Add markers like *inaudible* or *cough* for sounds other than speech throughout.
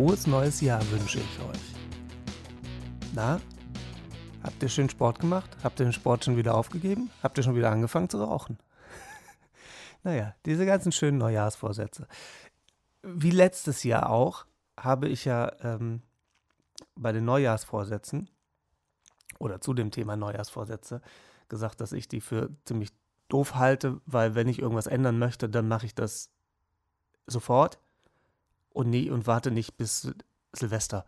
Frohes neues Jahr wünsche ich euch. Na, habt ihr schön Sport gemacht? Habt ihr den Sport schon wieder aufgegeben? Habt ihr schon wieder angefangen zu rauchen? *laughs* naja, diese ganzen schönen Neujahrsvorsätze. Wie letztes Jahr auch, habe ich ja ähm, bei den Neujahrsvorsätzen oder zu dem Thema Neujahrsvorsätze gesagt, dass ich die für ziemlich doof halte, weil wenn ich irgendwas ändern möchte, dann mache ich das sofort und nie und warte nicht bis Silvester.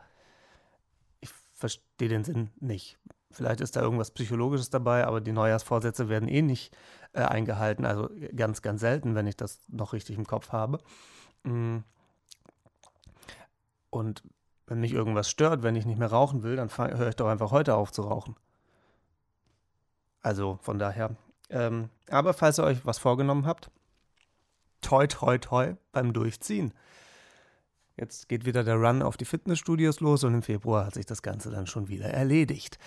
Ich verstehe den Sinn nicht. Vielleicht ist da irgendwas Psychologisches dabei, aber die Neujahrsvorsätze werden eh nicht äh, eingehalten. Also ganz, ganz selten, wenn ich das noch richtig im Kopf habe. Mm. Und wenn mich irgendwas stört, wenn ich nicht mehr rauchen will, dann höre ich doch einfach heute auf zu rauchen. Also von daher. Ähm, aber falls ihr euch was vorgenommen habt, toi, toi, toi beim Durchziehen. Jetzt geht wieder der Run auf die Fitnessstudios los und im Februar hat sich das Ganze dann schon wieder erledigt.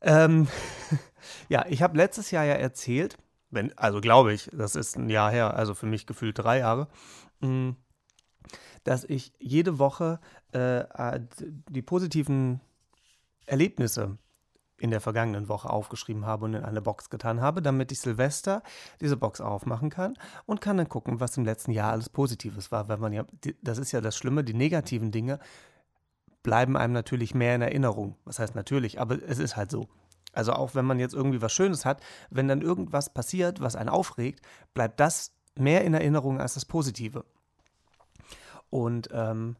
Ähm, *laughs* ja, ich habe letztes Jahr ja erzählt, wenn, also glaube ich, das ist ein Jahr her, also für mich gefühlt drei Jahre, mm, dass ich jede Woche äh, die positiven Erlebnisse in der vergangenen Woche aufgeschrieben habe und in eine Box getan habe, damit ich Silvester diese Box aufmachen kann und kann dann gucken, was im letzten Jahr alles Positives war. Weil man ja, das ist ja das Schlimme, die negativen Dinge bleiben einem natürlich mehr in Erinnerung. Was heißt natürlich, aber es ist halt so. Also auch wenn man jetzt irgendwie was Schönes hat, wenn dann irgendwas passiert, was einen aufregt, bleibt das mehr in Erinnerung als das Positive. Und ähm,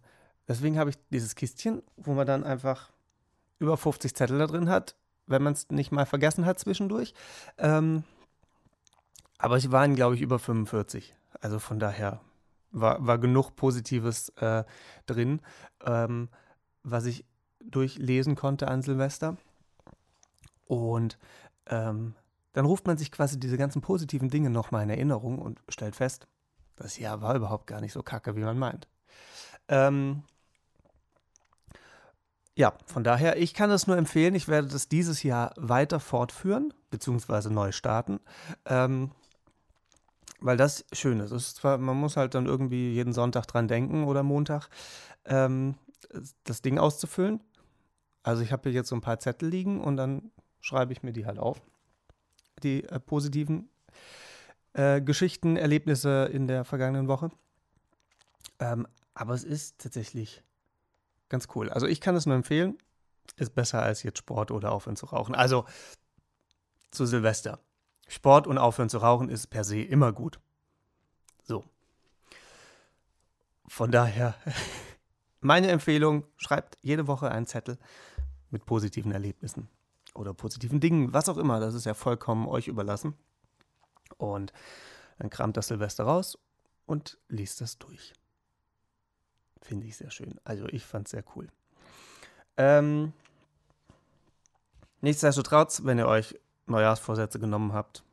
deswegen habe ich dieses Kistchen, wo man dann einfach über 50 Zettel da drin hat, wenn man es nicht mal vergessen hat zwischendurch. Ähm, aber ich war, glaube ich, über 45. Also von daher war, war genug Positives äh, drin, ähm, was ich durchlesen konnte an Silvester. Und ähm, dann ruft man sich quasi diese ganzen positiven Dinge nochmal in Erinnerung und stellt fest, das Jahr war überhaupt gar nicht so kacke, wie man meint. Ähm, ja, von daher, ich kann es nur empfehlen. Ich werde das dieses Jahr weiter fortführen, beziehungsweise neu starten. Ähm, weil das schön ist. ist zwar, man muss halt dann irgendwie jeden Sonntag dran denken oder Montag, ähm, das Ding auszufüllen. Also ich habe hier jetzt so ein paar Zettel liegen und dann schreibe ich mir die halt auf. Die äh, positiven äh, Geschichten, Erlebnisse in der vergangenen Woche. Ähm, aber es ist tatsächlich ganz cool. Also ich kann es nur empfehlen. Ist besser als jetzt Sport oder aufhören zu rauchen. Also zu Silvester. Sport und aufhören zu rauchen ist per se immer gut. So. Von daher, *laughs* meine Empfehlung, schreibt jede Woche einen Zettel mit positiven Erlebnissen oder positiven Dingen, was auch immer. Das ist ja vollkommen euch überlassen. Und dann kramt das Silvester raus und liest das durch. Finde ich sehr schön. Also ich fand es sehr cool. Ähm, nichtsdestotrotz, wenn ihr euch Neujahrsvorsätze genommen habt,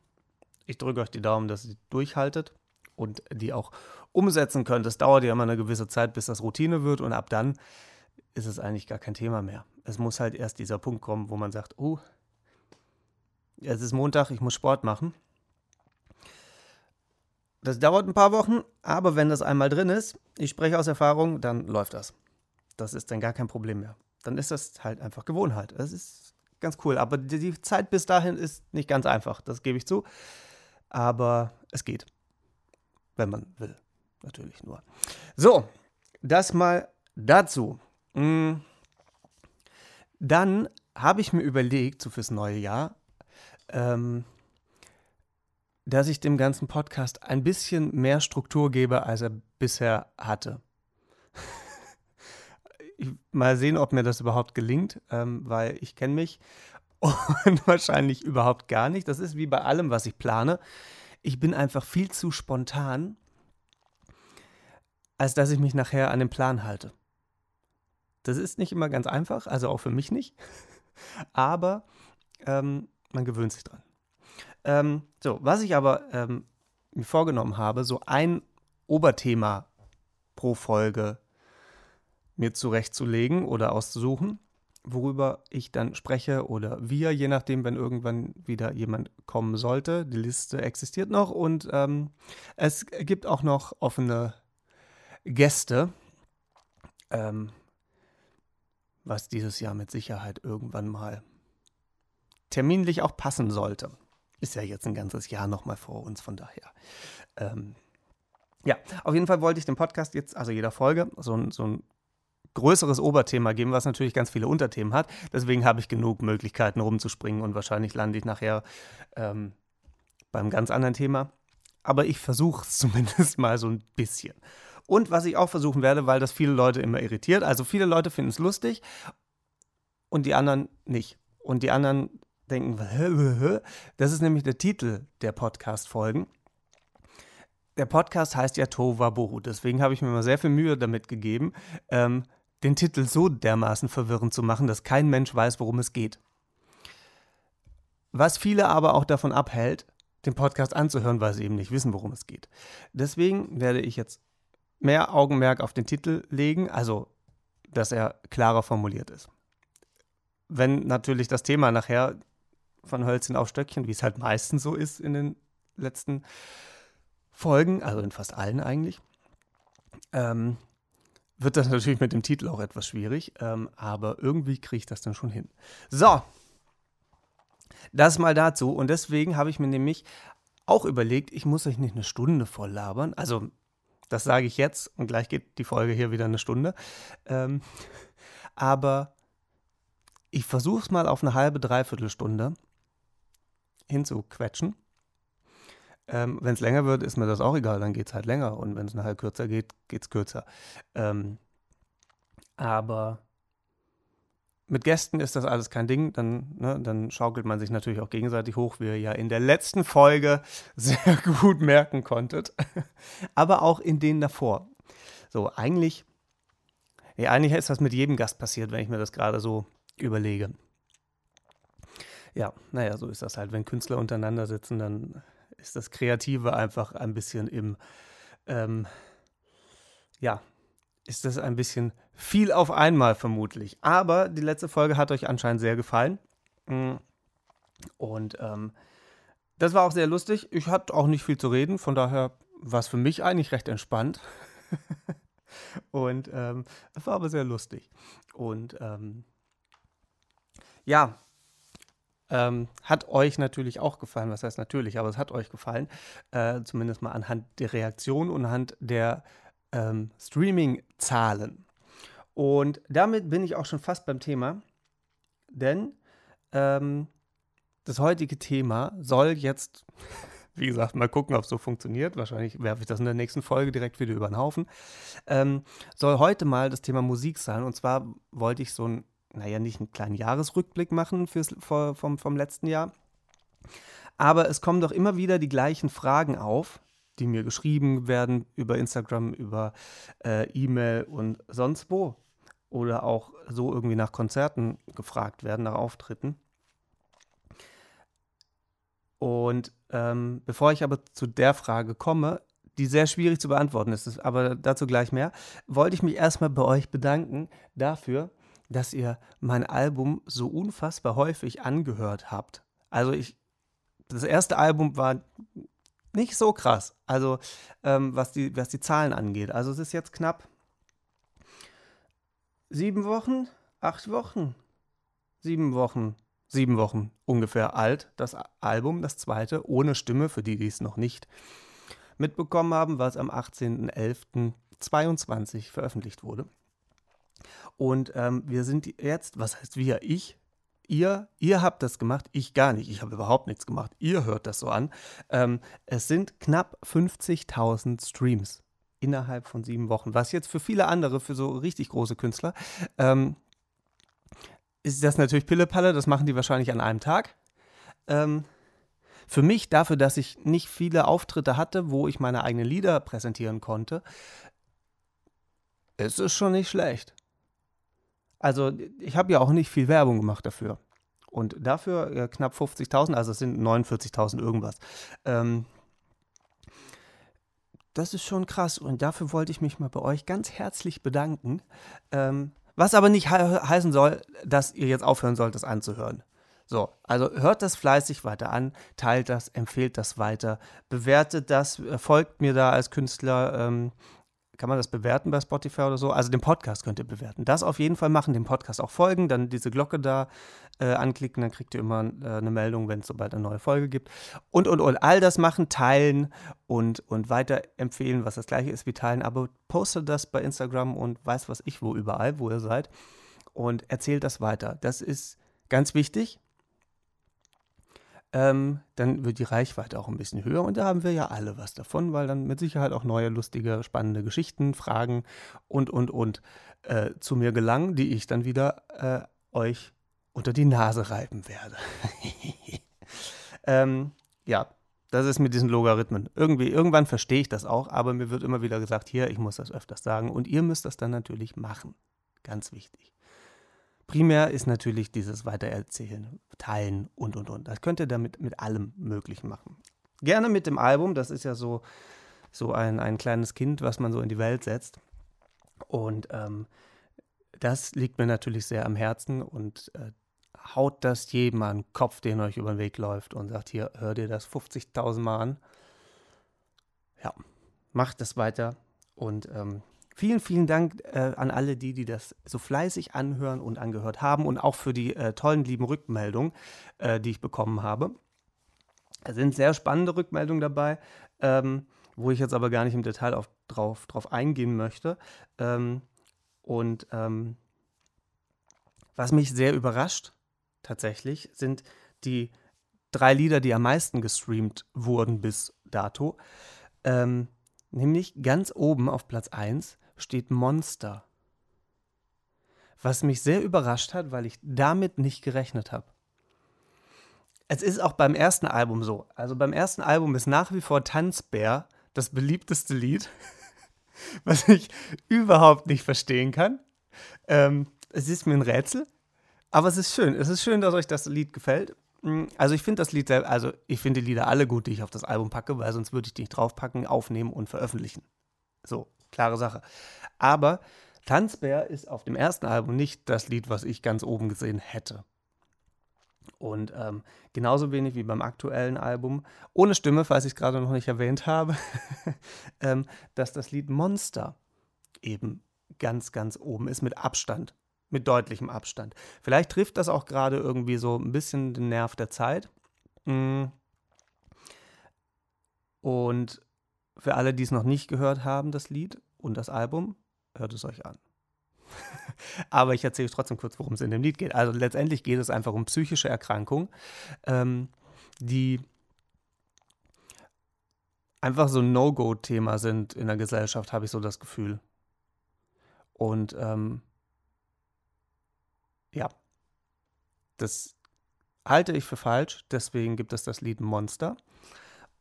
ich drücke euch die Daumen, dass ihr durchhaltet und die auch umsetzen könnt. Es dauert ja immer eine gewisse Zeit, bis das Routine wird und ab dann ist es eigentlich gar kein Thema mehr. Es muss halt erst dieser Punkt kommen, wo man sagt, oh, es ist Montag, ich muss Sport machen. Das dauert ein paar Wochen, aber wenn das einmal drin ist, ich spreche aus Erfahrung, dann läuft das. Das ist dann gar kein Problem mehr. Dann ist das halt einfach Gewohnheit. Das ist ganz cool. Aber die Zeit bis dahin ist nicht ganz einfach, das gebe ich zu. Aber es geht. Wenn man will. Natürlich nur. So, das mal dazu. Mm. Dann habe ich mir überlegt, so fürs neue Jahr, ähm, dass ich dem ganzen Podcast ein bisschen mehr Struktur gebe, als er bisher hatte. *laughs* mal sehen, ob mir das überhaupt gelingt, ähm, weil ich kenne mich *laughs* und wahrscheinlich überhaupt gar nicht. Das ist wie bei allem, was ich plane. Ich bin einfach viel zu spontan, als dass ich mich nachher an den Plan halte. Das ist nicht immer ganz einfach, also auch für mich nicht. *laughs* Aber ähm, man gewöhnt sich dran. Ähm, so, was ich aber ähm, mir vorgenommen habe, so ein Oberthema pro Folge mir zurechtzulegen oder auszusuchen, worüber ich dann spreche oder wir, je nachdem, wenn irgendwann wieder jemand kommen sollte. Die Liste existiert noch und ähm, es gibt auch noch offene Gäste. ähm, was dieses Jahr mit Sicherheit irgendwann mal terminlich auch passen sollte. Ist ja jetzt ein ganzes Jahr nochmal vor uns, von daher. Ähm, ja, auf jeden Fall wollte ich dem Podcast jetzt, also jeder Folge, so ein, so ein größeres Oberthema geben, was natürlich ganz viele Unterthemen hat. Deswegen habe ich genug Möglichkeiten rumzuspringen und wahrscheinlich lande ich nachher ähm, beim ganz anderen Thema. Aber ich versuche es *laughs* zumindest mal so ein bisschen. Und was ich auch versuchen werde, weil das viele Leute immer irritiert. Also viele Leute finden es lustig und die anderen nicht. Und die anderen denken, *laughs* das ist nämlich der Titel der Podcast-Folgen. Der Podcast heißt ja Tova Bohu, deswegen habe ich mir mal sehr viel Mühe damit gegeben, ähm, den Titel so dermaßen verwirrend zu machen, dass kein Mensch weiß, worum es geht. Was viele aber auch davon abhält, den Podcast anzuhören, weil sie eben nicht wissen, worum es geht. Deswegen werde ich jetzt mehr Augenmerk auf den Titel legen, also dass er klarer formuliert ist. Wenn natürlich das Thema nachher von Hölzchen auf Stöckchen, wie es halt meistens so ist in den letzten Folgen, also in fast allen eigentlich, ähm, wird das natürlich mit dem Titel auch etwas schwierig, ähm, aber irgendwie kriege ich das dann schon hin. So, das mal dazu. Und deswegen habe ich mir nämlich auch überlegt, ich muss euch nicht eine Stunde voll labern. Also, das sage ich jetzt und gleich geht die Folge hier wieder eine Stunde. Ähm, *laughs* aber ich versuche es mal auf eine halbe, dreiviertel Stunde hinzuquetschen. Ähm, wenn es länger wird, ist mir das auch egal, dann geht es halt länger. Und wenn es nachher kürzer geht, geht es kürzer. Ähm, aber mit Gästen ist das alles kein Ding. Dann, ne, dann schaukelt man sich natürlich auch gegenseitig hoch, wie ihr ja in der letzten Folge *laughs* sehr gut merken konntet. *laughs* aber auch in denen davor. So, eigentlich, ja, eigentlich ist das mit jedem Gast passiert, wenn ich mir das gerade so überlege. Ja, naja, so ist das halt. Wenn Künstler untereinander sitzen, dann ist das Kreative einfach ein bisschen im, ähm, ja, ist das ein bisschen viel auf einmal vermutlich. Aber die letzte Folge hat euch anscheinend sehr gefallen. Mm. Und ähm, das war auch sehr lustig. Ich hatte auch nicht viel zu reden, von daher war es für mich eigentlich recht entspannt. *laughs* Und ähm, es war aber sehr lustig. Und ähm, ja, ähm, hat euch natürlich auch gefallen. Was heißt natürlich, aber es hat euch gefallen. Äh, zumindest mal anhand der Reaktion und anhand der ähm, Streaming-Zahlen. Und damit bin ich auch schon fast beim Thema, denn ähm, das heutige Thema soll jetzt, *laughs* wie gesagt, mal gucken, ob es so funktioniert. Wahrscheinlich werfe ich das in der nächsten Folge direkt wieder über den Haufen. Ähm, soll heute mal das Thema Musik sein. Und zwar wollte ich so ein naja, nicht einen kleinen Jahresrückblick machen fürs, vom, vom letzten Jahr. Aber es kommen doch immer wieder die gleichen Fragen auf, die mir geschrieben werden über Instagram, über äh, E-Mail und sonst wo. Oder auch so irgendwie nach Konzerten gefragt werden, nach Auftritten. Und ähm, bevor ich aber zu der Frage komme, die sehr schwierig zu beantworten ist, aber dazu gleich mehr, wollte ich mich erstmal bei euch bedanken dafür, dass ihr mein Album so unfassbar häufig angehört habt. Also ich, das erste Album war nicht so krass, also ähm, was, die, was die Zahlen angeht. Also es ist jetzt knapp sieben Wochen, acht Wochen, sieben Wochen, sieben Wochen ungefähr alt, das Album, das zweite, ohne Stimme, für die, die es noch nicht mitbekommen haben, was am 18.11.22 veröffentlicht wurde. Und ähm, wir sind jetzt, was heißt wir, ich, ihr, ihr habt das gemacht, ich gar nicht. Ich habe überhaupt nichts gemacht. Ihr hört das so an. Ähm, es sind knapp 50.000 Streams innerhalb von sieben Wochen. Was jetzt für viele andere, für so richtig große Künstler, ähm, ist das natürlich Pillepalle. Das machen die wahrscheinlich an einem Tag. Ähm, für mich, dafür, dass ich nicht viele Auftritte hatte, wo ich meine eigenen Lieder präsentieren konnte, ist es schon nicht schlecht. Also ich habe ja auch nicht viel Werbung gemacht dafür. Und dafür äh, knapp 50.000, also es sind 49.000 irgendwas. Ähm, das ist schon krass und dafür wollte ich mich mal bei euch ganz herzlich bedanken. Ähm, was aber nicht he heißen soll, dass ihr jetzt aufhören sollt, das anzuhören. So, also hört das fleißig weiter an, teilt das, empfehlt das weiter, bewertet das, äh, folgt mir da als Künstler, ähm, kann man das bewerten bei Spotify oder so? Also den Podcast könnt ihr bewerten. Das auf jeden Fall machen, dem Podcast auch folgen, dann diese Glocke da äh, anklicken, dann kriegt ihr immer äh, eine Meldung, wenn es sobald eine neue Folge gibt. Und, und, und. All das machen, teilen und, und weiterempfehlen, was das gleiche ist wie teilen. Aber postet das bei Instagram und weiß was ich wo überall, wo ihr seid. Und erzählt das weiter. Das ist ganz wichtig ähm, dann wird die Reichweite auch ein bisschen höher und da haben wir ja alle was davon, weil dann mit Sicherheit auch neue, lustige, spannende Geschichten, Fragen und, und, und äh, zu mir gelangen, die ich dann wieder äh, euch unter die Nase reiben werde. *laughs* ähm, ja, das ist mit diesen Logarithmen. Irgendwie, irgendwann verstehe ich das auch, aber mir wird immer wieder gesagt, hier, ich muss das öfters sagen und ihr müsst das dann natürlich machen. Ganz wichtig. Primär ist natürlich dieses Weitererzählen, Teilen und und und. Das könnt ihr damit mit allem Möglichen machen. Gerne mit dem Album, das ist ja so, so ein, ein kleines Kind, was man so in die Welt setzt. Und ähm, das liegt mir natürlich sehr am Herzen und äh, haut das jedem an den Kopf, den euch über den Weg läuft und sagt, hier, hör dir das 50.000 Mal an. Ja, macht das weiter und ähm, Vielen, vielen Dank äh, an alle die, die das so fleißig anhören und angehört haben und auch für die äh, tollen, lieben Rückmeldungen, äh, die ich bekommen habe. Es sind sehr spannende Rückmeldungen dabei, ähm, wo ich jetzt aber gar nicht im Detail auf, drauf, drauf eingehen möchte. Ähm, und ähm, was mich sehr überrascht, tatsächlich, sind die drei Lieder, die am meisten gestreamt wurden bis dato. Ähm, nämlich ganz oben auf Platz 1 steht Monster. Was mich sehr überrascht hat, weil ich damit nicht gerechnet habe. Es ist auch beim ersten Album so. Also beim ersten Album ist nach wie vor Tanzbär das beliebteste Lied, *laughs* was ich überhaupt nicht verstehen kann. Ähm, es ist mir ein Rätsel, aber es ist schön. Es ist schön, dass euch das Lied gefällt. Mm, also ich finde das Lied, also ich finde die Lieder alle gut, die ich auf das Album packe, weil sonst würde ich die nicht draufpacken, aufnehmen und veröffentlichen. So, klare Sache. Aber Tanzbär ist auf dem ersten Album nicht das Lied, was ich ganz oben gesehen hätte. Und ähm, genauso wenig wie beim aktuellen Album, ohne Stimme, falls ich es gerade noch nicht erwähnt habe, *laughs* ähm, dass das Lied Monster eben ganz, ganz oben ist mit Abstand, mit deutlichem Abstand. Vielleicht trifft das auch gerade irgendwie so ein bisschen den Nerv der Zeit. Mm. Und für alle, die es noch nicht gehört haben, das Lied und das Album, hört es euch an. *laughs* Aber ich erzähle euch trotzdem kurz, worum es in dem Lied geht. Also letztendlich geht es einfach um psychische Erkrankungen, ähm, die einfach so ein No-Go-Thema sind in der Gesellschaft, habe ich so das Gefühl. Und ähm, ja, das halte ich für falsch, deswegen gibt es das Lied Monster.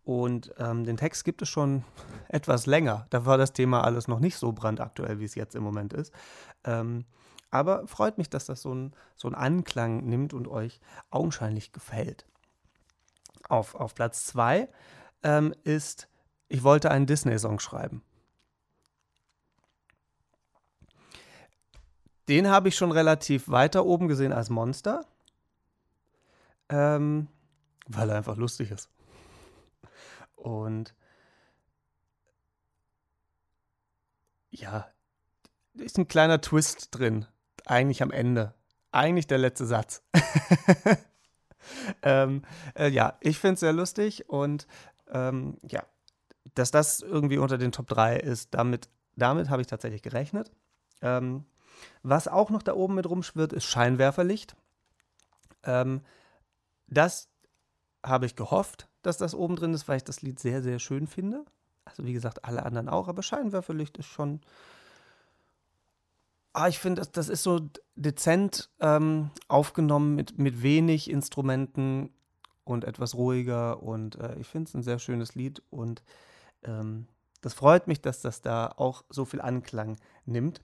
Und ähm, den Text gibt es schon *laughs* etwas länger. Da war das Thema alles noch nicht so brandaktuell, wie es jetzt im Moment ist. Ähm, aber freut mich, dass das so, ein, so einen Anklang nimmt und euch augenscheinlich gefällt. Auf, auf Platz 2 ähm, ist, ich wollte einen Disney-Song schreiben. Den habe ich schon relativ weiter oben gesehen als Monster, ähm, weil er einfach lustig ist. Und ja, ist ein kleiner Twist drin, eigentlich am Ende. Eigentlich der letzte Satz. *laughs* ähm, äh, ja, ich finde es sehr lustig und ähm, ja, dass das irgendwie unter den Top 3 ist, damit, damit habe ich tatsächlich gerechnet. Ähm, was auch noch da oben mit rumschwirrt, ist Scheinwerferlicht. Ähm, das habe ich gehofft, dass das oben drin ist, weil ich das Lied sehr, sehr schön finde. Also wie gesagt, alle anderen auch, aber Scheinwerferlicht ist schon. Ah, ich finde, das, das ist so dezent ähm, aufgenommen mit, mit wenig Instrumenten und etwas ruhiger. Und äh, ich finde es ein sehr schönes Lied. Und ähm, das freut mich, dass das da auch so viel Anklang nimmt.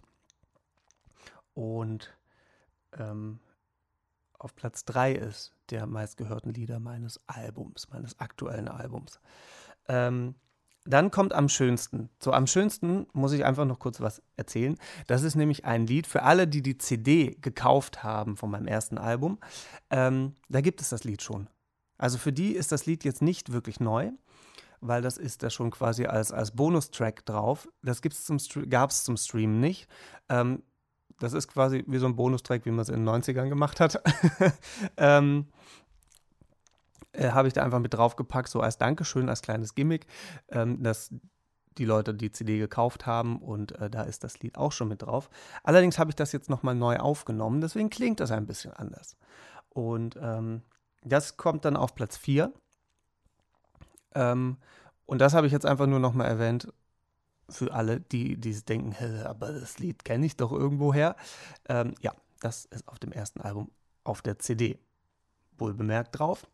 Und ähm, auf Platz 3 ist der meistgehörten Lieder meines Albums, meines aktuellen Albums. Ähm, dann kommt am schönsten. So, am schönsten muss ich einfach noch kurz was erzählen. Das ist nämlich ein Lied für alle, die die CD gekauft haben von meinem ersten Album. Ähm, da gibt es das Lied schon. Also für die ist das Lied jetzt nicht wirklich neu, weil das ist da schon quasi als, als Bonustrack drauf. Das gab es zum Stream nicht. Ähm, das ist quasi wie so ein Bonustrack, wie man es in den 90ern gemacht hat. *laughs* ähm, äh, Habe ich da einfach mit draufgepackt, so als Dankeschön, als kleines Gimmick, ähm, dass die Leute die CD gekauft haben und äh, da ist das Lied auch schon mit drauf. Allerdings habe ich das jetzt nochmal neu aufgenommen, deswegen klingt das ein bisschen anders. Und ähm, das kommt dann auf Platz 4. Ähm, und das habe ich jetzt einfach nur nochmal erwähnt für alle, die, die denken, aber das Lied kenne ich doch irgendwoher. Ähm, ja, das ist auf dem ersten Album auf der CD. Wohl bemerkt drauf.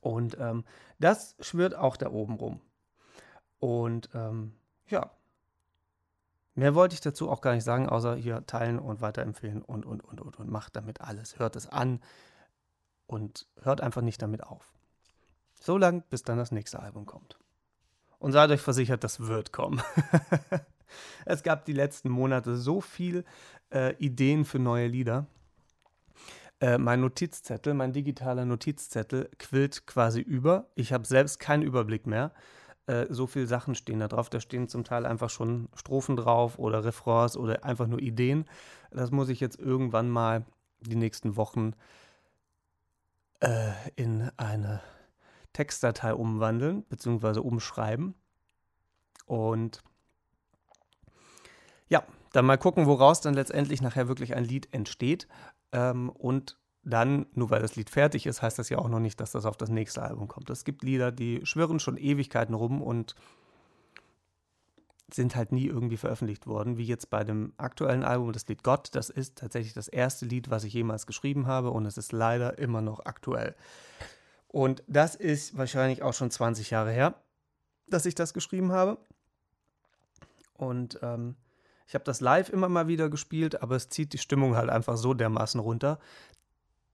Und ähm, das schwirrt auch da oben rum. Und ähm, ja, mehr wollte ich dazu auch gar nicht sagen, außer hier teilen und weiterempfehlen und, und, und, und, und macht damit alles. Hört es an und hört einfach nicht damit auf. So lange, bis dann das nächste Album kommt. Und seid euch versichert, das wird kommen. *laughs* es gab die letzten Monate so viele äh, Ideen für neue Lieder. Äh, mein Notizzettel, mein digitaler Notizzettel quillt quasi über. Ich habe selbst keinen Überblick mehr. Äh, so viele Sachen stehen da drauf. Da stehen zum Teil einfach schon Strophen drauf oder Refrains oder einfach nur Ideen. Das muss ich jetzt irgendwann mal die nächsten Wochen äh, in eine Textdatei umwandeln bzw. umschreiben. Und ja, dann mal gucken, woraus dann letztendlich nachher wirklich ein Lied entsteht. Ähm, und dann, nur weil das Lied fertig ist, heißt das ja auch noch nicht, dass das auf das nächste Album kommt. Es gibt Lieder, die schwirren schon Ewigkeiten rum und sind halt nie irgendwie veröffentlicht worden, wie jetzt bei dem aktuellen Album, das Lied Gott. Das ist tatsächlich das erste Lied, was ich jemals geschrieben habe und es ist leider immer noch aktuell. Und das ist wahrscheinlich auch schon 20 Jahre her, dass ich das geschrieben habe. Und ähm, ich habe das live immer mal wieder gespielt, aber es zieht die Stimmung halt einfach so dermaßen runter,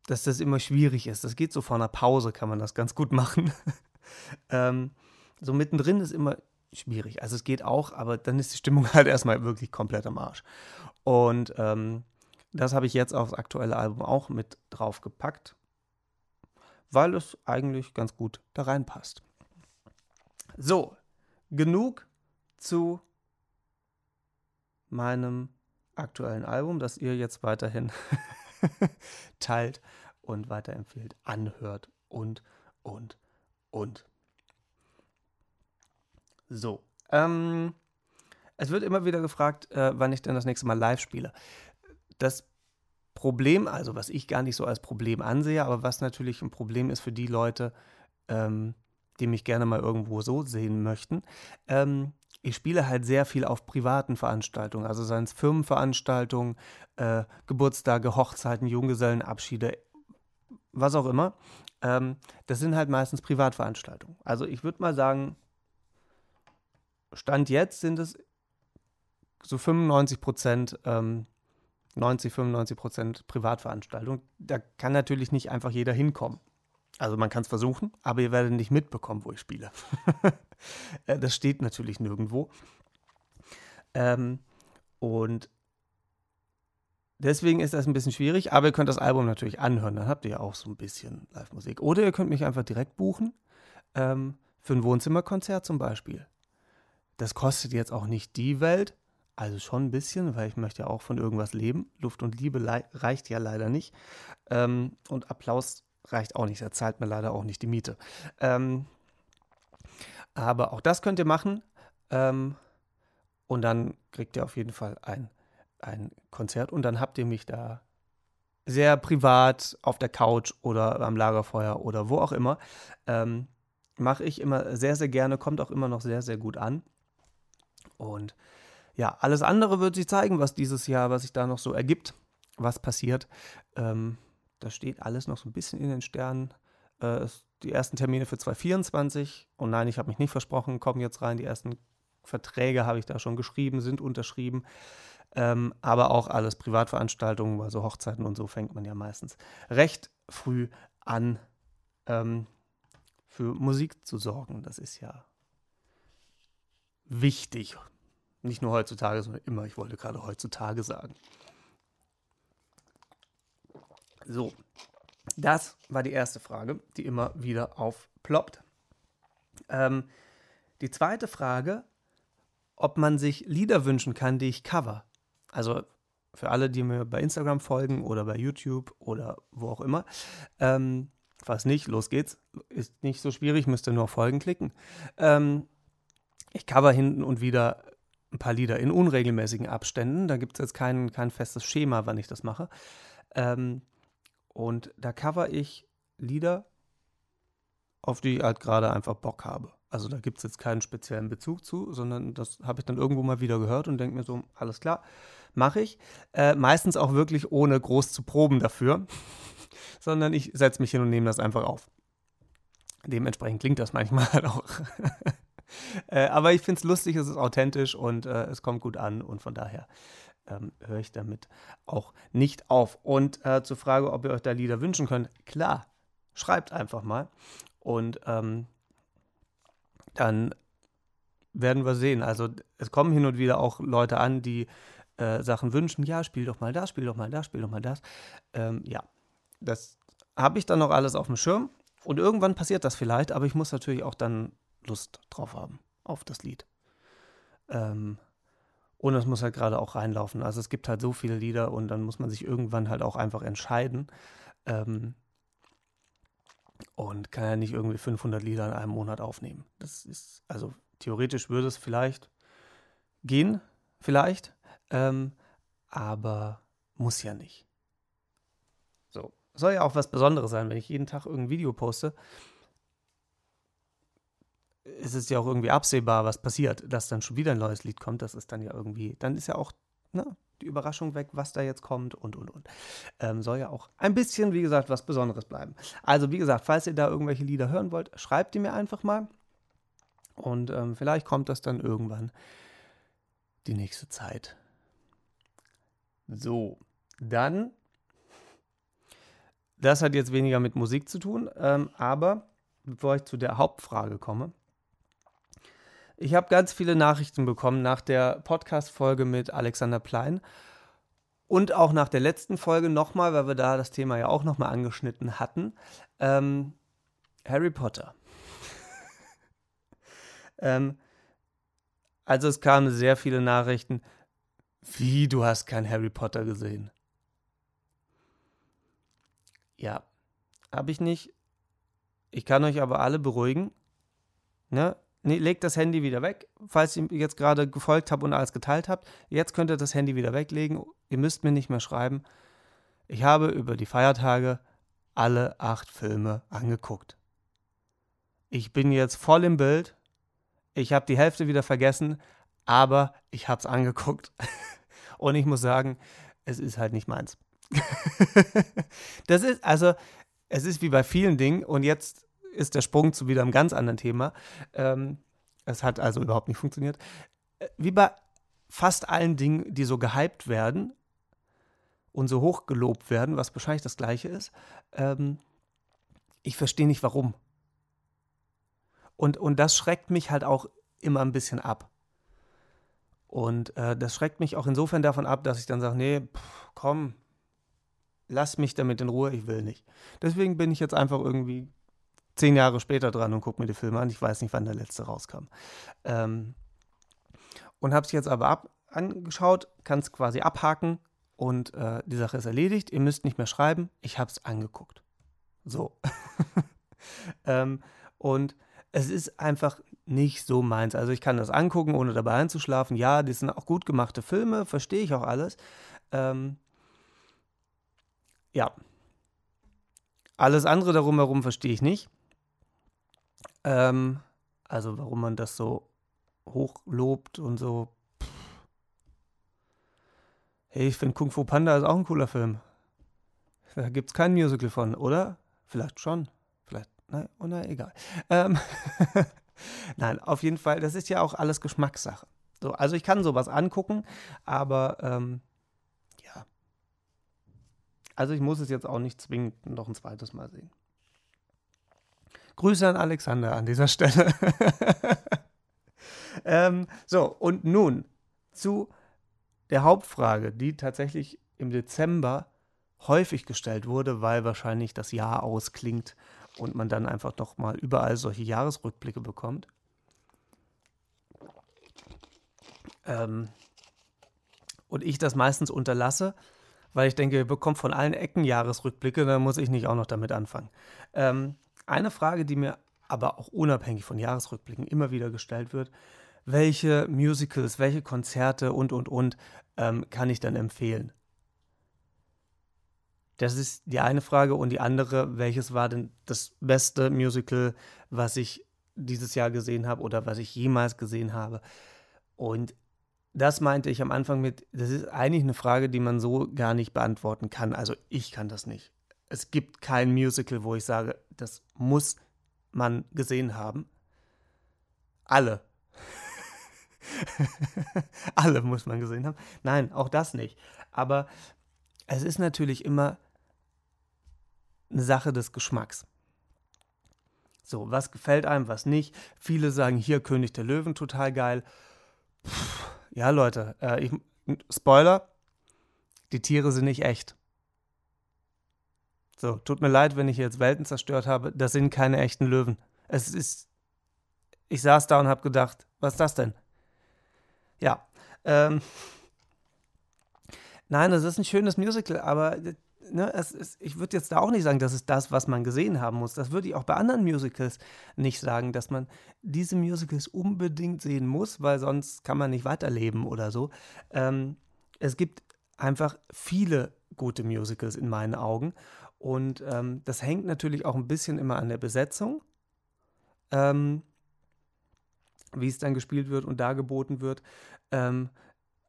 dass das immer schwierig ist. Das geht so vor einer Pause, kann man das ganz gut machen. *laughs* ähm, so mittendrin ist immer schwierig. Also es geht auch, aber dann ist die Stimmung *laughs* halt erstmal wirklich komplett am Arsch. Und ähm, das habe ich jetzt aufs aktuelle Album auch mit drauf gepackt, weil es eigentlich ganz gut da reinpasst. So, genug zu meinem aktuellen Album, das ihr jetzt weiterhin *laughs* teilt und weiterempfehlt, anhört und, und, und. So. Ähm, es wird immer wieder gefragt, äh, wann ich denn das nächste Mal live spiele. Das Problem, also was ich gar nicht so als Problem ansehe, aber was natürlich ein Problem ist für die Leute, ähm, die mich gerne mal irgendwo so sehen möchten, ähm, ich spiele halt sehr viel auf privaten Veranstaltungen, also seien es Firmenveranstaltungen, äh, Geburtstage, Hochzeiten, Junggesellenabschiede, was auch immer. Ähm, das sind halt meistens Privatveranstaltungen. Also ich würde mal sagen, Stand jetzt sind es so 95 Prozent, ähm, 90, 95 Prozent Privatveranstaltungen. Da kann natürlich nicht einfach jeder hinkommen. Also man kann es versuchen, aber ihr werdet nicht mitbekommen, wo ich spiele. *laughs* Äh, das steht natürlich nirgendwo. Ähm, und deswegen ist das ein bisschen schwierig, aber ihr könnt das Album natürlich anhören, dann habt ihr ja auch so ein bisschen Live-Musik. Oder ihr könnt mich einfach direkt buchen ähm, für ein Wohnzimmerkonzert zum Beispiel. Das kostet jetzt auch nicht die Welt, also schon ein bisschen, weil ich möchte ja auch von irgendwas leben. Luft und Liebe reicht ja leider nicht. Ähm, und Applaus reicht auch nicht. Er zahlt mir leider auch nicht die Miete. Ähm, aber auch das könnt ihr machen. Ähm, und dann kriegt ihr auf jeden Fall ein, ein Konzert. Und dann habt ihr mich da sehr privat auf der Couch oder am Lagerfeuer oder wo auch immer. Ähm, Mache ich immer sehr, sehr gerne, kommt auch immer noch sehr, sehr gut an. Und ja, alles andere wird sich zeigen, was dieses Jahr, was sich da noch so ergibt, was passiert. Ähm, das steht alles noch so ein bisschen in den Sternen. Äh, die ersten Termine für 2024. Und nein, ich habe mich nicht versprochen, kommen jetzt rein. Die ersten Verträge habe ich da schon geschrieben, sind unterschrieben. Ähm, aber auch alles Privatveranstaltungen, also Hochzeiten und so fängt man ja meistens recht früh an, ähm, für Musik zu sorgen. Das ist ja wichtig. Nicht nur heutzutage, sondern immer. Ich wollte gerade heutzutage sagen. So, das war die erste Frage, die immer wieder aufploppt. Ähm, die zweite Frage, ob man sich Lieder wünschen kann, die ich cover. Also für alle, die mir bei Instagram folgen oder bei YouTube oder wo auch immer. Ähm, falls nicht, los geht's. Ist nicht so schwierig, müsst ihr nur auf Folgen klicken. Ähm, ich cover hinten und wieder ein paar Lieder in unregelmäßigen Abständen. Da gibt es jetzt kein, kein festes Schema, wann ich das mache. Ähm, und da cover ich Lieder, auf die ich halt gerade einfach Bock habe. Also da gibt es jetzt keinen speziellen Bezug zu, sondern das habe ich dann irgendwo mal wieder gehört und denke mir so, alles klar, mache ich. Äh, meistens auch wirklich ohne groß zu proben dafür, *laughs* sondern ich setze mich hin und nehme das einfach auf. Dementsprechend klingt das manchmal *laughs* halt auch. *laughs* äh, aber ich finde es lustig, es ist authentisch und äh, es kommt gut an und von daher ähm, höre ich damit auch nicht auf. Und äh, zur Frage, ob ihr euch da Lieder wünschen könnt, klar, schreibt einfach mal und ähm, dann werden wir sehen. Also es kommen hin und wieder auch Leute an, die äh, Sachen wünschen, ja, spiel doch mal das, spiel doch mal das, spiel doch mal das. Ähm, ja, das habe ich dann noch alles auf dem Schirm und irgendwann passiert das vielleicht, aber ich muss natürlich auch dann Lust drauf haben, auf das Lied. Ähm, und es muss halt gerade auch reinlaufen. Also es gibt halt so viele Lieder und dann muss man sich irgendwann halt auch einfach entscheiden. Ähm, und kann ja nicht irgendwie 500 Lieder in einem Monat aufnehmen. Das ist, also theoretisch würde es vielleicht gehen, vielleicht, ähm, aber muss ja nicht. So, soll ja auch was Besonderes sein, wenn ich jeden Tag irgendein Video poste. Ist es ja auch irgendwie absehbar, was passiert, dass dann schon wieder ein neues Lied kommt. Das ist dann ja irgendwie, dann ist ja auch ne, die Überraschung weg, was da jetzt kommt und, und, und. Ähm, soll ja auch ein bisschen, wie gesagt, was Besonderes bleiben. Also, wie gesagt, falls ihr da irgendwelche Lieder hören wollt, schreibt die mir einfach mal. Und ähm, vielleicht kommt das dann irgendwann die nächste Zeit. So, dann, das hat jetzt weniger mit Musik zu tun, ähm, aber bevor ich zu der Hauptfrage komme, ich habe ganz viele Nachrichten bekommen nach der Podcast-Folge mit Alexander Plein und auch nach der letzten Folge nochmal, weil wir da das Thema ja auch nochmal angeschnitten hatten. Ähm, Harry Potter. *laughs* ähm, also es kamen sehr viele Nachrichten. Wie, du hast kein Harry Potter gesehen? Ja, habe ich nicht. Ich kann euch aber alle beruhigen. Ne? Nee, legt das Handy wieder weg, falls ihr jetzt gerade gefolgt habt und alles geteilt habt. Jetzt könnt ihr das Handy wieder weglegen. Ihr müsst mir nicht mehr schreiben. Ich habe über die Feiertage alle acht Filme angeguckt. Ich bin jetzt voll im Bild. Ich habe die Hälfte wieder vergessen, aber ich habe es angeguckt. *laughs* und ich muss sagen, es ist halt nicht meins. *laughs* das ist also, es ist wie bei vielen Dingen und jetzt ist der Sprung zu wieder einem ganz anderen Thema. Ähm, es hat also überhaupt nicht funktioniert. Äh, wie bei fast allen Dingen, die so gehypt werden und so hoch gelobt werden, was wahrscheinlich das gleiche ist, ähm, ich verstehe nicht warum. Und, und das schreckt mich halt auch immer ein bisschen ab. Und äh, das schreckt mich auch insofern davon ab, dass ich dann sage, nee, pff, komm, lass mich damit in Ruhe, ich will nicht. Deswegen bin ich jetzt einfach irgendwie zehn Jahre später dran und gucke mir die Filme an. Ich weiß nicht, wann der letzte rauskam. Ähm, und habe es jetzt aber ab angeschaut, kann es quasi abhaken und äh, die Sache ist erledigt. Ihr müsst nicht mehr schreiben. Ich habe es angeguckt. So. *laughs* ähm, und es ist einfach nicht so meins. Also ich kann das angucken, ohne dabei einzuschlafen. Ja, die sind auch gut gemachte Filme, verstehe ich auch alles. Ähm, ja. Alles andere darum herum verstehe ich nicht. Ähm, also warum man das so hochlobt und so. Hey, ich finde Kung Fu Panda ist auch ein cooler Film. Da gibt es kein Musical von, oder? Vielleicht schon. Vielleicht, nein, oh nein, egal. Ähm *laughs* nein, auf jeden Fall, das ist ja auch alles Geschmackssache. So, also ich kann sowas angucken, aber ähm, ja. Also ich muss es jetzt auch nicht zwingend noch ein zweites Mal sehen. Grüße an Alexander an dieser Stelle. *laughs* ähm, so, und nun zu der Hauptfrage, die tatsächlich im Dezember häufig gestellt wurde, weil wahrscheinlich das Jahr ausklingt und man dann einfach noch mal überall solche Jahresrückblicke bekommt. Ähm, und ich das meistens unterlasse, weil ich denke, ihr bekommt von allen Ecken Jahresrückblicke, dann muss ich nicht auch noch damit anfangen. Ähm, eine Frage, die mir aber auch unabhängig von Jahresrückblicken immer wieder gestellt wird, welche Musicals, welche Konzerte und, und, und ähm, kann ich dann empfehlen? Das ist die eine Frage. Und die andere, welches war denn das beste Musical, was ich dieses Jahr gesehen habe oder was ich jemals gesehen habe? Und das meinte ich am Anfang mit, das ist eigentlich eine Frage, die man so gar nicht beantworten kann. Also ich kann das nicht. Es gibt kein Musical, wo ich sage, das muss man gesehen haben. Alle. *laughs* Alle muss man gesehen haben. Nein, auch das nicht. Aber es ist natürlich immer eine Sache des Geschmacks. So, was gefällt einem, was nicht. Viele sagen hier König der Löwen total geil. Puh, ja, Leute, äh, ich, Spoiler, die Tiere sind nicht echt. So, tut mir leid, wenn ich jetzt Welten zerstört habe. Das sind keine echten Löwen. Es ist. Ich saß da und habe gedacht, was ist das denn? Ja. Ähm, nein, das ist ein schönes Musical, aber ne, es, ich würde jetzt da auch nicht sagen, das ist das, was man gesehen haben muss. Das würde ich auch bei anderen Musicals nicht sagen, dass man diese Musicals unbedingt sehen muss, weil sonst kann man nicht weiterleben oder so. Ähm, es gibt einfach viele gute Musicals in meinen Augen. Und ähm, das hängt natürlich auch ein bisschen immer an der Besetzung, ähm, wie es dann gespielt wird und dargeboten wird. Ähm,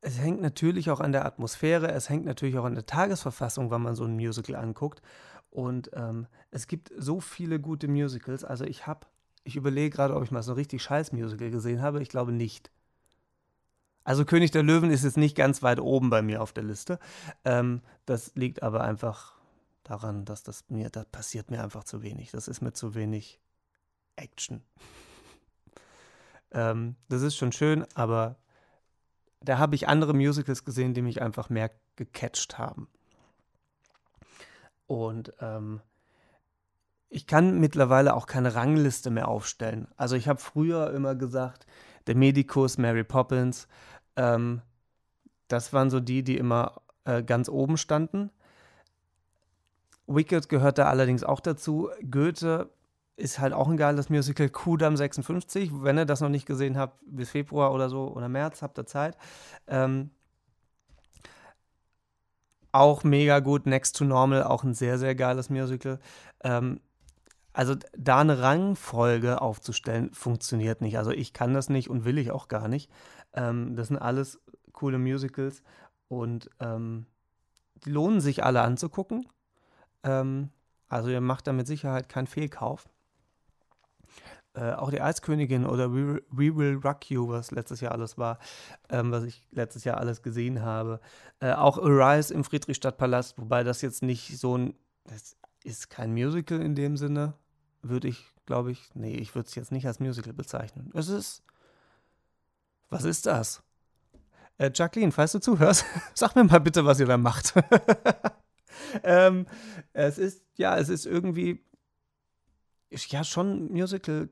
es hängt natürlich auch an der Atmosphäre, es hängt natürlich auch an der Tagesverfassung, wenn man so ein Musical anguckt. Und ähm, es gibt so viele gute Musicals. Also ich habe, ich überlege gerade, ob ich mal so ein richtig scheiß Musical gesehen habe. Ich glaube nicht. Also König der Löwen ist jetzt nicht ganz weit oben bei mir auf der Liste. Ähm, das liegt aber einfach daran, dass das mir, das passiert mir einfach zu wenig. Das ist mir zu wenig Action. *laughs* ähm, das ist schon schön, aber da habe ich andere Musicals gesehen, die mich einfach mehr gecatcht haben. Und ähm, ich kann mittlerweile auch keine Rangliste mehr aufstellen. Also ich habe früher immer gesagt, der Medikus, Mary Poppins, ähm, das waren so die, die immer äh, ganz oben standen. Wicked gehört da allerdings auch dazu. Goethe ist halt auch ein geiles Musical. Kudam 56, wenn ihr das noch nicht gesehen habt, bis Februar oder so oder März habt ihr Zeit. Ähm, auch mega gut. Next to Normal, auch ein sehr, sehr geiles Musical. Ähm, also da eine Rangfolge aufzustellen, funktioniert nicht. Also ich kann das nicht und will ich auch gar nicht. Ähm, das sind alles coole Musicals und ähm, die lohnen sich alle anzugucken. Ähm, also ihr macht da mit Sicherheit keinen Fehlkauf. Äh, auch die Eiskönigin oder We, We, Will Rock You, was letztes Jahr alles war, ähm, was ich letztes Jahr alles gesehen habe. Äh, auch Arise im Friedrichstadtpalast, wobei das jetzt nicht so ein, das ist kein Musical in dem Sinne, würde ich, glaube ich, nee, ich würde es jetzt nicht als Musical bezeichnen. Es ist, was ist das? Äh, Jacqueline, falls du zuhörst, *laughs* sag mir mal bitte, was ihr da macht. *laughs* *laughs* ähm, es ist, ja, es ist irgendwie, ja, schon Musical,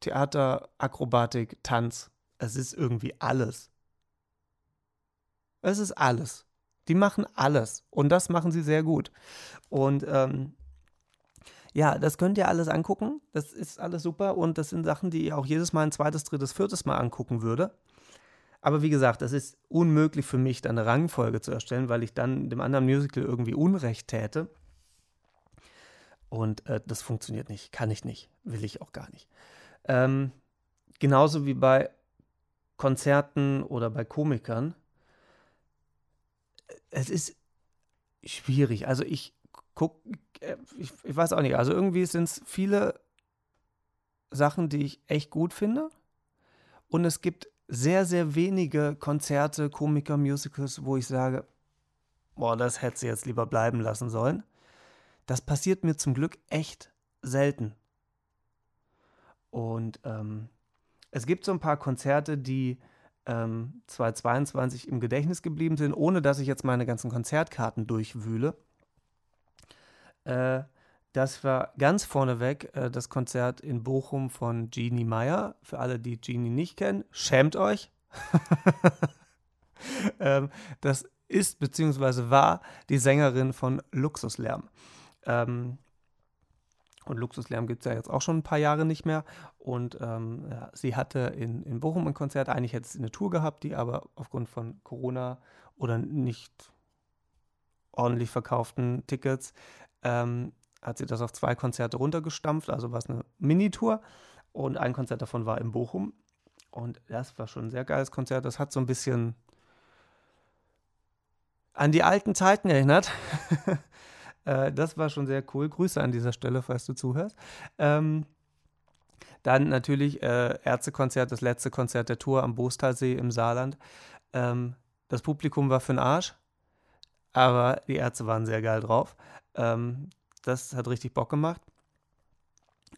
Theater, Akrobatik, Tanz. Es ist irgendwie alles. Es ist alles. Die machen alles. Und das machen sie sehr gut. Und ähm, ja, das könnt ihr alles angucken. Das ist alles super. Und das sind Sachen, die ich auch jedes Mal ein zweites, drittes, viertes Mal angucken würde. Aber wie gesagt, das ist unmöglich für mich, da eine Rangfolge zu erstellen, weil ich dann dem anderen Musical irgendwie Unrecht täte. Und äh, das funktioniert nicht. Kann ich nicht. Will ich auch gar nicht. Ähm, genauso wie bei Konzerten oder bei Komikern. Es ist schwierig. Also ich gucke, äh, ich, ich, weiß auch nicht. Also irgendwie sind es viele Sachen, die ich echt gut finde. Und es gibt sehr, sehr wenige Konzerte, Komiker, Musicals, wo ich sage, boah, das hätte sie jetzt lieber bleiben lassen sollen. Das passiert mir zum Glück echt selten. Und ähm, es gibt so ein paar Konzerte, die ähm, 2022 im Gedächtnis geblieben sind, ohne dass ich jetzt meine ganzen Konzertkarten durchwühle. Äh, das war ganz vorneweg äh, das Konzert in Bochum von Jeannie Meyer. Für alle, die Jeannie nicht kennen, schämt euch. *laughs* ähm, das ist bzw. war die Sängerin von Luxuslärm. Ähm, und Luxuslärm gibt es ja jetzt auch schon ein paar Jahre nicht mehr. Und ähm, ja, sie hatte in, in Bochum ein Konzert. Eigentlich hätte sie eine Tour gehabt, die aber aufgrund von Corona oder nicht ordentlich verkauften Tickets ähm, hat sie das auf zwei Konzerte runtergestampft. Also war es eine Minitour. Und ein Konzert davon war in Bochum. Und das war schon ein sehr geiles Konzert. Das hat so ein bisschen an die alten Zeiten erinnert. *laughs* äh, das war schon sehr cool. Grüße an dieser Stelle, falls du zuhörst. Ähm, dann natürlich äh, Ärztekonzert, das letzte Konzert der Tour am Bostalsee im Saarland. Ähm, das Publikum war für den Arsch, aber die Ärzte waren sehr geil drauf. Ähm, das hat richtig Bock gemacht.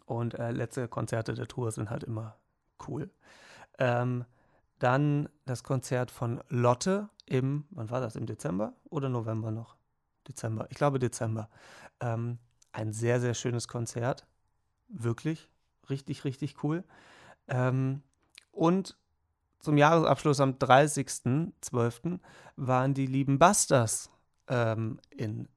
Und äh, letzte Konzerte der Tour sind halt immer cool. Ähm, dann das Konzert von Lotte im, wann war das, im Dezember oder November noch? Dezember, ich glaube Dezember. Ähm, ein sehr, sehr schönes Konzert. Wirklich, richtig, richtig cool. Ähm, und zum Jahresabschluss am 30.12. waren die lieben Busters ähm, in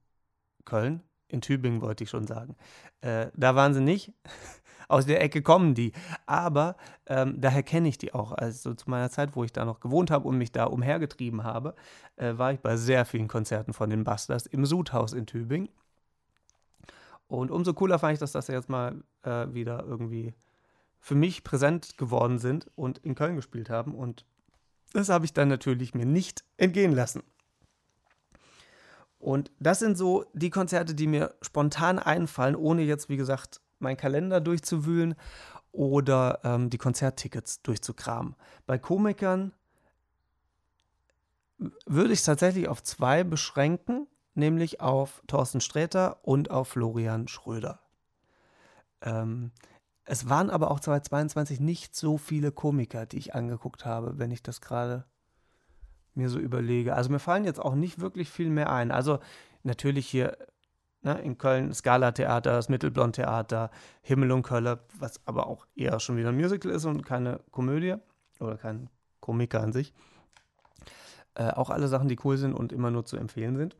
Köln. In Tübingen wollte ich schon sagen. Äh, da waren sie nicht. *laughs* aus der Ecke kommen die. Aber ähm, daher kenne ich die auch. Also zu meiner Zeit, wo ich da noch gewohnt habe und mich da umhergetrieben habe, äh, war ich bei sehr vielen Konzerten von den Busters im Sudhaus in Tübingen. Und umso cooler fand ich, dass das jetzt mal äh, wieder irgendwie für mich präsent geworden sind und in Köln gespielt haben. Und das habe ich dann natürlich mir nicht entgehen lassen. Und das sind so die Konzerte, die mir spontan einfallen, ohne jetzt, wie gesagt, meinen Kalender durchzuwühlen oder ähm, die Konzerttickets durchzukramen. Bei Komikern würde ich es tatsächlich auf zwei beschränken, nämlich auf Thorsten Sträter und auf Florian Schröder. Ähm, es waren aber auch 2022 nicht so viele Komiker, die ich angeguckt habe, wenn ich das gerade mir so überlege. Also mir fallen jetzt auch nicht wirklich viel mehr ein. Also natürlich hier Ne, in Köln Scala Theater, das Mittelblond Theater, Himmel und Kölle, was aber auch eher schon wieder ein Musical ist und keine Komödie oder kein Komiker an sich. Äh, auch alle Sachen, die cool sind und immer nur zu empfehlen sind.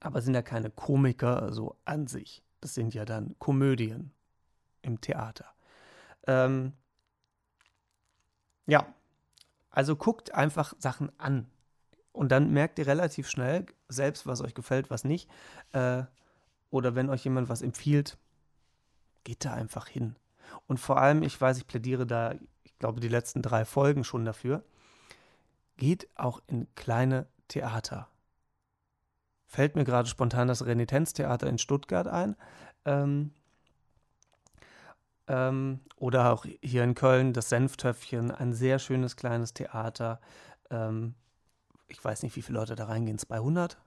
Aber sind ja keine Komiker so an sich. Das sind ja dann Komödien im Theater. Ähm, ja, also guckt einfach Sachen an. Und dann merkt ihr relativ schnell selbst, was euch gefällt, was nicht. Äh, oder wenn euch jemand was empfiehlt, geht da einfach hin. Und vor allem, ich weiß, ich plädiere da, ich glaube, die letzten drei Folgen schon dafür, geht auch in kleine Theater. Fällt mir gerade spontan das Renitenztheater in Stuttgart ein. Ähm, ähm, oder auch hier in Köln das Senftöpfchen, ein sehr schönes kleines Theater. Ähm, ich weiß nicht, wie viele Leute da reingehen, 200?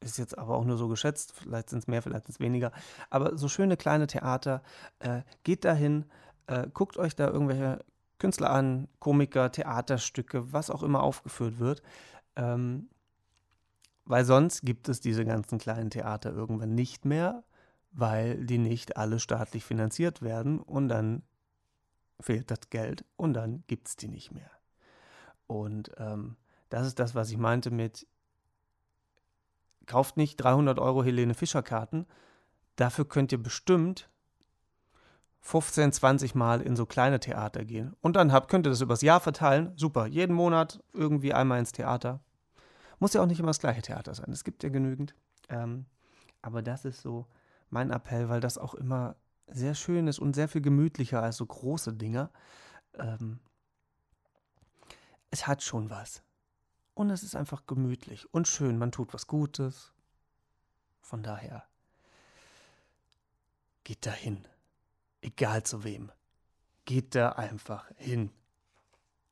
Ist jetzt aber auch nur so geschätzt, vielleicht sind es mehr, vielleicht sind es weniger. Aber so schöne kleine Theater, äh, geht dahin, äh, guckt euch da irgendwelche Künstler an, Komiker, Theaterstücke, was auch immer aufgeführt wird. Ähm, weil sonst gibt es diese ganzen kleinen Theater irgendwann nicht mehr, weil die nicht alle staatlich finanziert werden und dann fehlt das Geld und dann gibt es die nicht mehr. Und ähm, das ist das, was ich meinte mit, kauft nicht 300 Euro Helene Fischer Karten. Dafür könnt ihr bestimmt 15, 20 Mal in so kleine Theater gehen. Und dann habt, könnt ihr das übers Jahr verteilen. Super. Jeden Monat irgendwie einmal ins Theater. Muss ja auch nicht immer das gleiche Theater sein. Es gibt ja genügend. Ähm, aber das ist so mein Appell, weil das auch immer sehr schön ist und sehr viel gemütlicher als so große Dinger. Ähm, es hat schon was. Und es ist einfach gemütlich und schön. Man tut was Gutes. Von daher, geht da hin. Egal zu wem. Geht da einfach hin.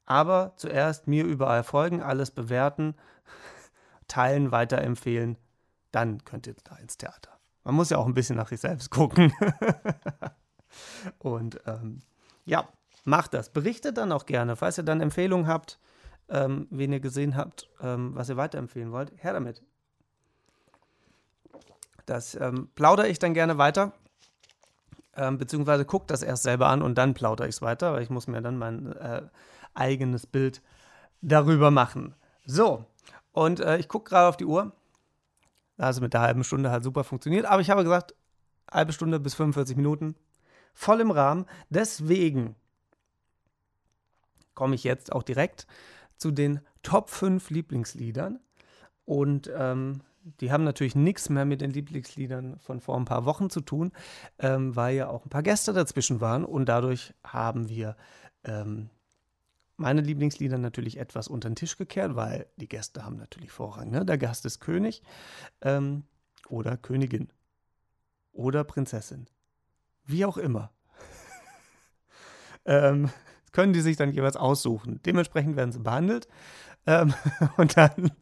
Aber zuerst mir überall folgen, alles bewerten, *laughs* teilen, weiterempfehlen. Dann könnt ihr da ins Theater. Man muss ja auch ein bisschen nach sich selbst gucken. und ähm, ja, macht das. Berichtet dann auch gerne, falls ihr dann Empfehlungen habt ähm, wen ihr gesehen habt, ähm, was ihr weiterempfehlen wollt, her damit. Das ähm, plaudere ich dann gerne weiter. Ähm, beziehungsweise gucke das erst selber an und dann plaudere ich es weiter, weil ich muss mir dann mein äh, eigenes Bild darüber machen. So, und äh, ich gucke gerade auf die Uhr. Also mit der halben Stunde hat super funktioniert. Aber ich habe gesagt, halbe Stunde bis 45 Minuten. Voll im Rahmen. Deswegen komme ich jetzt auch direkt zu den Top 5 Lieblingsliedern. Und ähm, die haben natürlich nichts mehr mit den Lieblingsliedern von vor ein paar Wochen zu tun, ähm, weil ja auch ein paar Gäste dazwischen waren. Und dadurch haben wir ähm, meine Lieblingslieder natürlich etwas unter den Tisch gekehrt, weil die Gäste haben natürlich Vorrang. Ne? Der Gast ist König ähm, oder Königin oder Prinzessin. Wie auch immer. *laughs* ähm, können die sich dann jeweils aussuchen. Dementsprechend werden sie behandelt. Ähm, *laughs* und dann,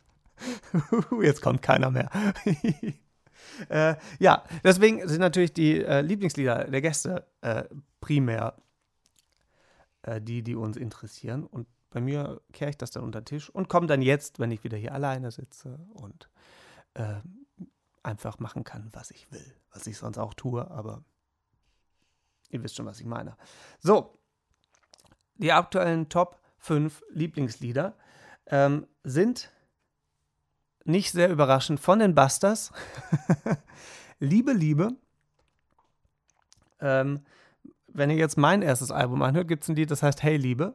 jetzt kommt keiner mehr. *laughs* äh, ja, deswegen sind natürlich die äh, Lieblingslieder der Gäste äh, primär äh, die, die uns interessieren. Und bei mir kehre ich das dann unter den Tisch und komme dann jetzt, wenn ich wieder hier alleine sitze und äh, einfach machen kann, was ich will. Was ich sonst auch tue, aber ihr wisst schon, was ich meine. So, die aktuellen Top 5 Lieblingslieder ähm, sind nicht sehr überraschend von den Busters. *laughs* Liebe, Liebe. Ähm, wenn ihr jetzt mein erstes Album anhört, gibt es ein Lied, das heißt Hey Liebe.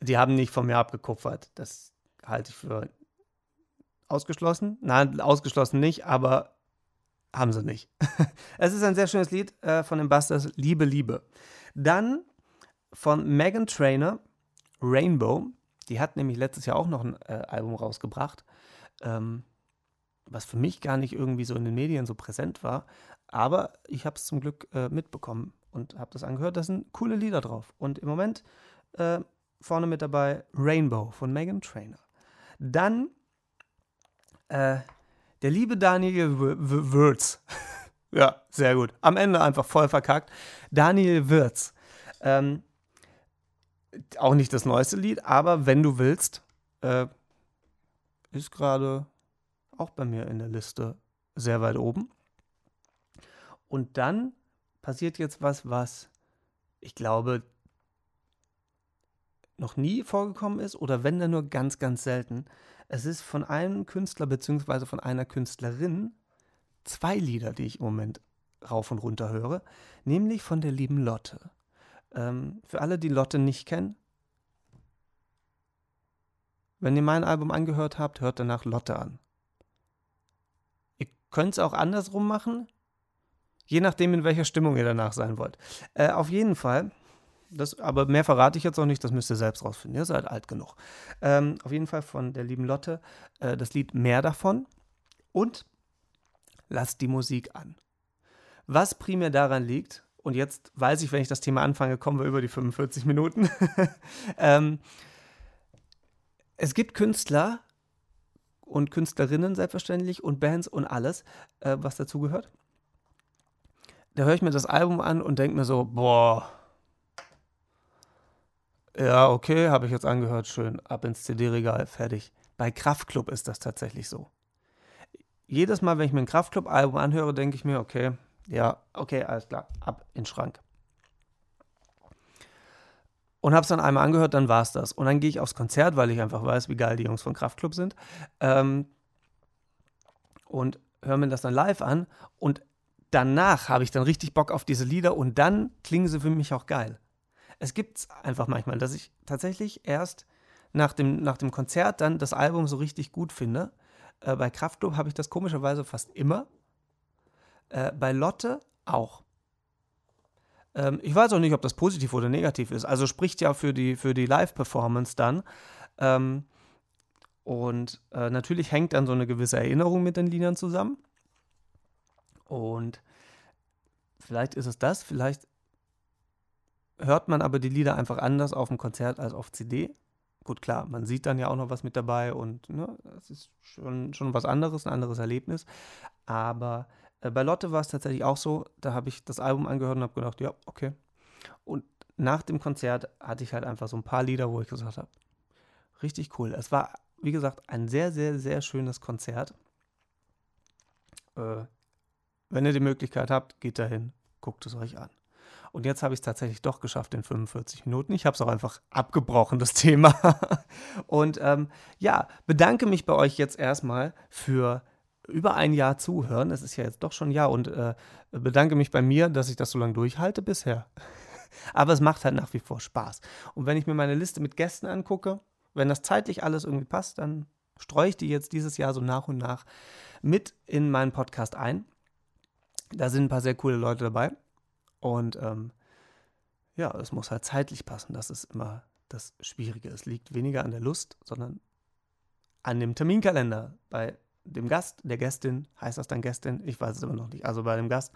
Die haben nicht von mir abgekupfert. Das halte ich für ausgeschlossen. Nein, ausgeschlossen nicht, aber haben sie nicht. *laughs* es ist ein sehr schönes Lied äh, von den Busters, Liebe, Liebe. Dann von Megan Trainer, Rainbow. Die hat nämlich letztes Jahr auch noch ein äh, Album rausgebracht, ähm, was für mich gar nicht irgendwie so in den Medien so präsent war. Aber ich habe es zum Glück äh, mitbekommen und habe das angehört. Da sind coole Lieder drauf. Und im Moment äh, vorne mit dabei Rainbow von Megan Trainer. Dann äh, der liebe Daniel Würz. *laughs* ja, sehr gut. Am Ende einfach voll verkackt. Daniel Würz. Ähm, auch nicht das neueste Lied, aber wenn du willst, äh, ist gerade auch bei mir in der Liste sehr weit oben. Und dann passiert jetzt was, was ich glaube noch nie vorgekommen ist oder wenn dann nur ganz, ganz selten. Es ist von einem Künstler bzw. von einer Künstlerin zwei Lieder, die ich im Moment rauf und runter höre, nämlich von der lieben Lotte. Ähm, für alle, die Lotte nicht kennen, wenn ihr mein Album angehört habt, hört danach Lotte an. Könnt es auch andersrum machen, Je nachdem, in welcher Stimmung ihr danach sein wollt. Äh, auf jeden Fall, das, aber mehr verrate ich jetzt auch nicht, das müsst ihr selbst rausfinden. Ihr seid alt genug. Ähm, auf jeden Fall von der lieben Lotte äh, das Lied Mehr davon und lasst die Musik an. Was primär daran liegt, und jetzt weiß ich, wenn ich das Thema anfange, kommen wir über die 45 Minuten. *laughs* ähm, es gibt Künstler und Künstlerinnen selbstverständlich und Bands und alles, äh, was dazugehört da höre ich mir das Album an und denke mir so, boah, ja, okay, habe ich jetzt angehört, schön, ab ins CD-Regal, fertig. Bei Kraftklub ist das tatsächlich so. Jedes Mal, wenn ich mir ein Kraftklub-Album anhöre, denke ich mir, okay, ja, okay, alles klar, ab in den Schrank. Und habe es dann einmal angehört, dann war es das. Und dann gehe ich aufs Konzert, weil ich einfach weiß, wie geil die Jungs von Kraftklub sind. Ähm, und höre mir das dann live an. Und danach habe ich dann richtig Bock auf diese Lieder und dann klingen sie für mich auch geil. Es gibt es einfach manchmal, dass ich tatsächlich erst nach dem, nach dem Konzert dann das Album so richtig gut finde. Äh, bei Kraftklub habe ich das komischerweise fast immer. Äh, bei Lotte auch. Ähm, ich weiß auch nicht, ob das positiv oder negativ ist. Also spricht ja für die, für die Live-Performance dann. Ähm, und äh, natürlich hängt dann so eine gewisse Erinnerung mit den Liedern zusammen. Und vielleicht ist es das, vielleicht hört man aber die Lieder einfach anders auf dem Konzert als auf CD. Gut, klar, man sieht dann ja auch noch was mit dabei und ne, ist schon, schon was anderes, ein anderes Erlebnis. Aber bei Lotte war es tatsächlich auch so, da habe ich das Album angehört und habe gedacht, ja, okay. Und nach dem Konzert hatte ich halt einfach so ein paar Lieder, wo ich gesagt habe, richtig cool. Es war, wie gesagt, ein sehr, sehr, sehr schönes Konzert. äh, wenn ihr die Möglichkeit habt, geht dahin, guckt es euch an. Und jetzt habe ich es tatsächlich doch geschafft in 45 Minuten. Ich habe es auch einfach abgebrochen, das *laughs* Thema. Und ähm, ja, bedanke mich bei euch jetzt erstmal für über ein Jahr zuhören. Es ist ja jetzt doch schon ein Jahr und äh, bedanke mich bei mir, dass ich das so lange durchhalte bisher. *laughs* Aber es macht halt nach wie vor Spaß. Und wenn ich mir meine Liste mit Gästen angucke, wenn das zeitlich alles irgendwie passt, dann streue ich die jetzt dieses Jahr so nach und nach mit in meinen Podcast ein. Da sind ein paar sehr coole Leute dabei. Und ähm, ja, es muss halt zeitlich passen. Das ist immer das Schwierige. Es liegt weniger an der Lust, sondern an dem Terminkalender. Bei dem Gast, der Gästin, heißt das dann Gästin? Ich weiß es immer noch nicht. Also bei dem Gast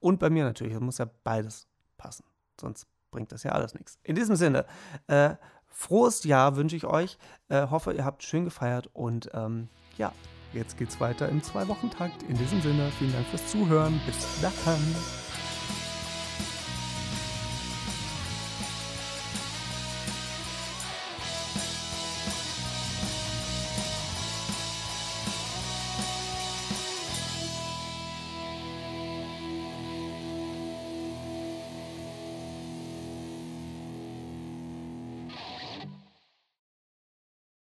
und bei mir natürlich. Es muss ja beides passen. Sonst bringt das ja alles nichts. In diesem Sinne, äh, frohes Jahr wünsche ich euch. Äh, hoffe, ihr habt schön gefeiert und ähm, ja, jetzt geht's weiter im Zwei-Wochen-Takt. In diesem Sinne, vielen Dank fürs Zuhören. Bis dann.